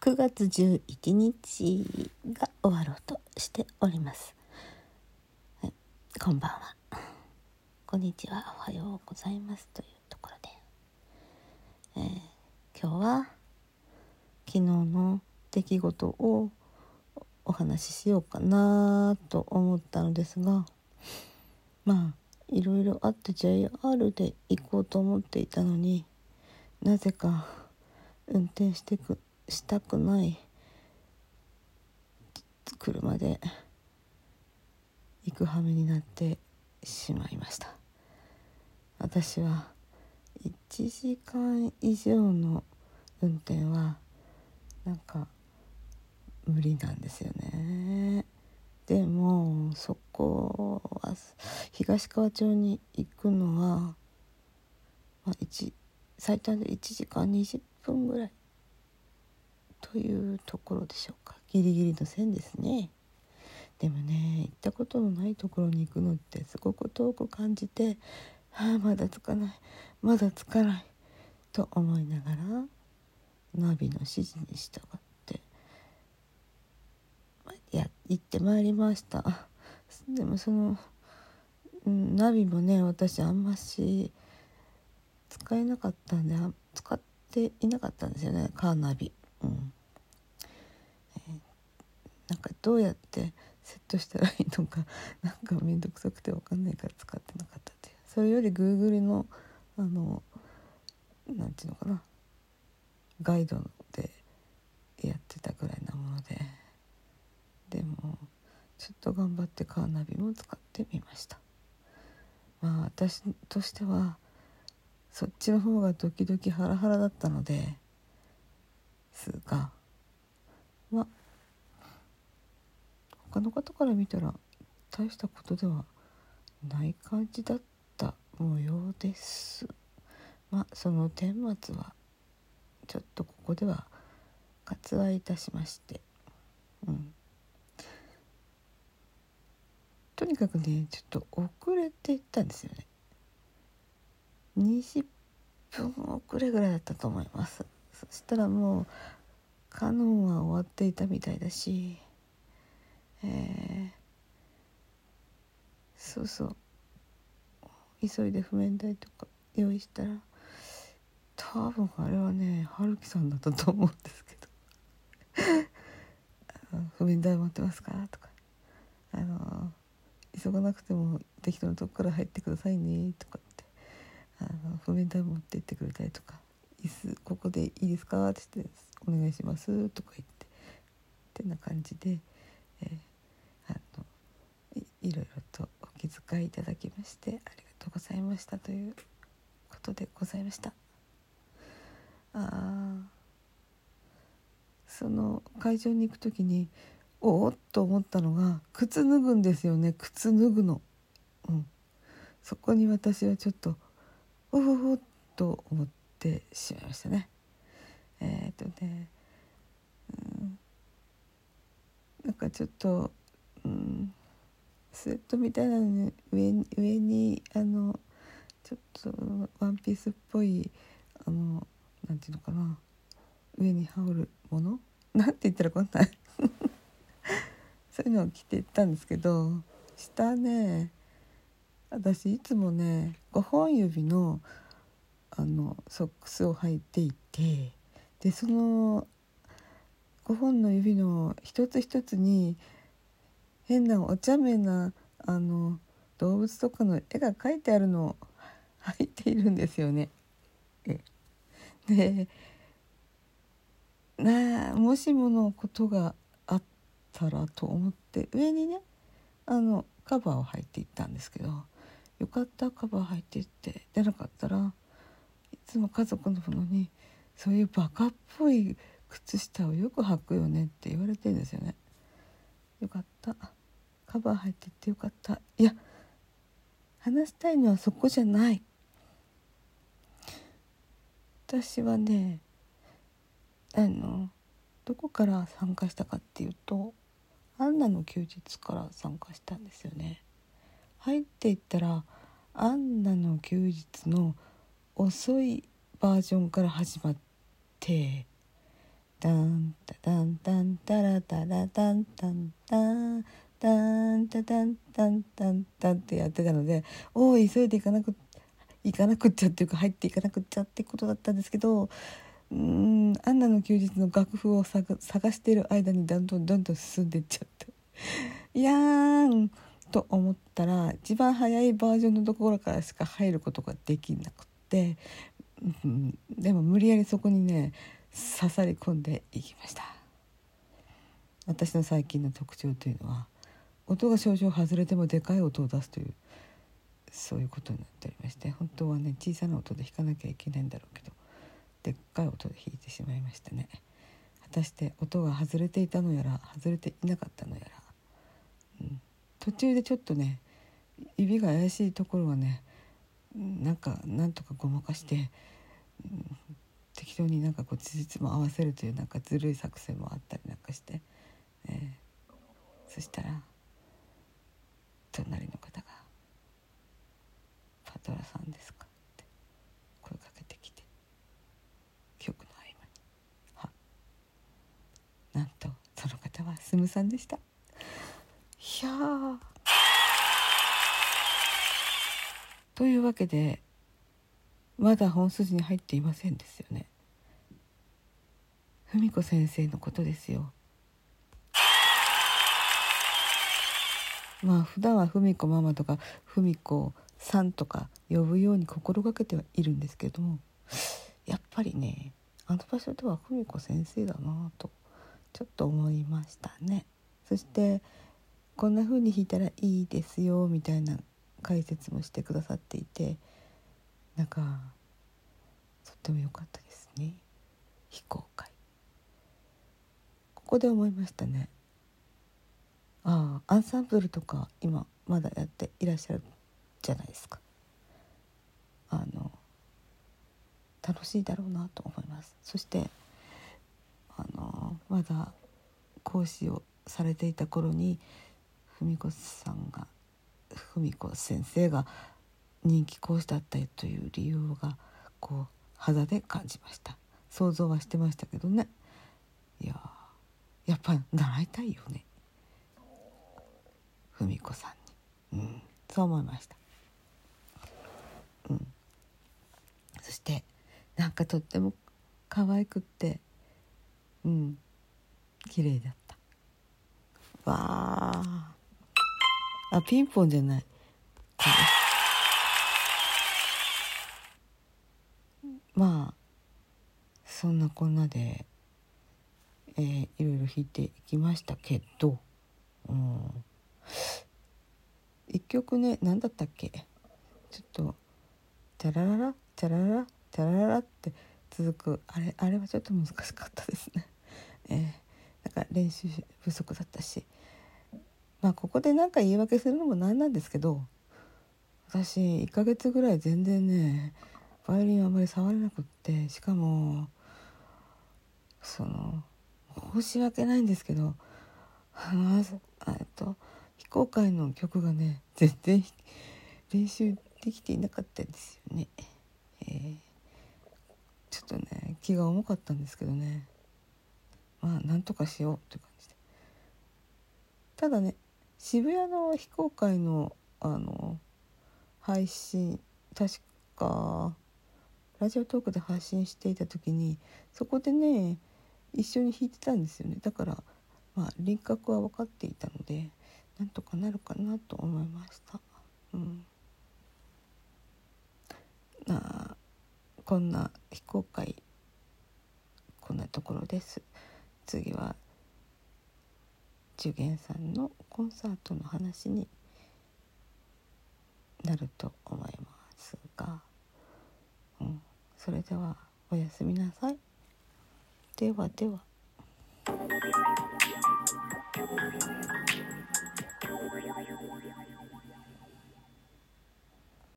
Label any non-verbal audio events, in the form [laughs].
9月11日が終わろうとしております。はい、こんばんは。こんにちは。おはようございます。というところで、えー今日は昨日の出来事をお話ししようかなと思ったのですが、まあいろいろあって JR で行こうと思っていたのになぜか運転してくしたくない車で行く羽目になってしまいました。私は1時間以上の運転はなんか無理なんですよね。でもそこは東川町に行くのは、まあ、1最短で1時間20分ぐらいというところでしょうか。ギリギリの線ですね。でもね行ったことのないところに行くのってすごく遠く感じてああまだ着かないまだ着かないと思いながらナビの指示に従ってや行ってまいりました。でもそのうんナビもね私あんまし使えなかったんで使っていなかったんですよねカーナビ。うん。えーなんかどうやってセットしたらいいのか [laughs] なんか面倒くさくて分かんないから使ってなかったっていう。それより Google のあのなんていうのかなガイドでやってたぐらいなもので。でもちょっと頑張ってカーナビも使ってみました。まあ私としてはそっちの方がドキドキハラハラだったのですがまあ他の方から見たら大したことではない感じだった模様です。まあその顛末はちょっとここでは割愛いたしましてうん。とにかくねちょっと遅れていったんですよね。20分遅れぐらいだったと思います。そしたらもうカノンは終わっていたみたいだしえーそうそう。急いで譜面台とか用意したら多分あれはね春樹さんだったと思うんですけど「[laughs] 譜面台持ってますか?」とか。あの「急がなくても適当なとこから入ってくださいね」とかってあの譜面台持ってってくれたりとか「椅子ここでいいですか?」って言って「お願いします」とか言ってってな感じで、えーあのいいろいろとお気遣いいただきましてありがとうございましたということでございました。あーその会場に行く時におおっと思ったのが靴脱ぐんですよね。靴脱ぐの。うん、そこに私はちょっとおおっと思ってしまいましたね。えっ、とね、うん、なんかちょっと、うん、スウェットみたいなのに上に上にあのちょっとワンピースっぽいあのなんていうのかな。上に羽織るもの？[laughs] なんて言ったらこんないそういうのを着て行ったんですけど下ね私いつもね5本指のあのソックスを履いていてでその5本の指の一つ一つに変なお茶目なあの動物とかの絵が描いてあるのを履いているんですよね。えでなあもしものことがたらと思って上にねあのカバーを履いていったんですけどよかったカバー履いていって。出なかったらいつも家族のものにそういうバカっぽい靴下をよく履くよねって言われてるんですよね。よかった。カバー入ってってよかった。いや話したいのはそこじゃない。私はねあのどこから参加したかっていうとアンナの休日から参加したんですよね。入っていったら「アンナの休日」の遅いバージョンから始まって「ダンタダンタンタラタラタンタンタンタンタタンタンタンタン」ってやってたので「おお急いで行かなく行かなくっちゃ」っていうか入っていかなくっちゃってことだったんですけどうんアンナの休日の楽譜を探している間にどんどんどんどん進んでいっちゃって。[laughs] やーんと思ったら一番早いバージョンのところからしか入ることができなくて、うん、でも無理やりそこにね刺さり込んでいきました。私の最近の特徴というのは音が少々外れてもでかい音を出すというそういうことになっておりまして本当はね小さな音で弾かなきゃいけないんだろうけどでっかい音で弾いてしまいましたね。果たして音が外れていたのやら外れていなかったのやら、うん、途中でちょっとね指が怪しいところはねなんかなんとかごまかして、うん、適当になんかこうつじつも合わせるというなんかずるい作戦もあったりなんかして、えー、そしたら隣の方が「パトラさんですか?」って声かけて。なんとその方はスムさんでした。いやというわけでまだ本筋に入っていませんですよね。文子先生のことですよ。まあ普段は文子ママとか文子さんとか呼ぶように心がけてはいるんですけどもやっぱりねあの場所では文子先生だなと。ちょっと思いましたね。そしてこんな風に弾いたらいいですよみたいな解説もしてくださっていてなんかとっても良かったですね。非公開。ここで思いましたね。ああアンサンブルとか今まだやっていらっしゃるじゃないですか。あの楽しいだろうなと思います。そしてあのまだ講師をされていた頃に文子さんが文子先生が人気講師だったという理由がこう肌で感じました。想像はしてましたけどね。いややっぱり習いたいよね。文子さんに、うん、そう思いました、うん、そしてなんかとっても可愛くってうん。綺麗だった。わあ。あピンポンじゃない。まあそんなこんなで、えー、いろいろ弾いていきましたけど、うん、一曲ね何だったっけ？ちょっと「チャラララチャラララチャラララ」って続く。あれあれはちょっと難しかったですね。えー、なんか練習不足だったし。まあここで何か言い訳するのもなんなんですけど私1ヶ月ぐらい全然ねバイオリンあんまり触れなくってしかもその申し訳ないんですけどあのえっと非公開の曲がね全然練習できていなかったんですよね。えー、ちょっとね気が重かったんですけどね。まあなんとかしようって感じで。ただね渋谷の非公開のあの配信確かラジオトークで配信していた時にそこでね一緒に弾いてたんですよね。だからまあ輪郭は分かっていたのでなんとかなるかなと思いました。うん。なこんな非公開こんなところです。次は受験さんのコンサートの話になると思いますが、うん、それではおやすみなさい。ではでは。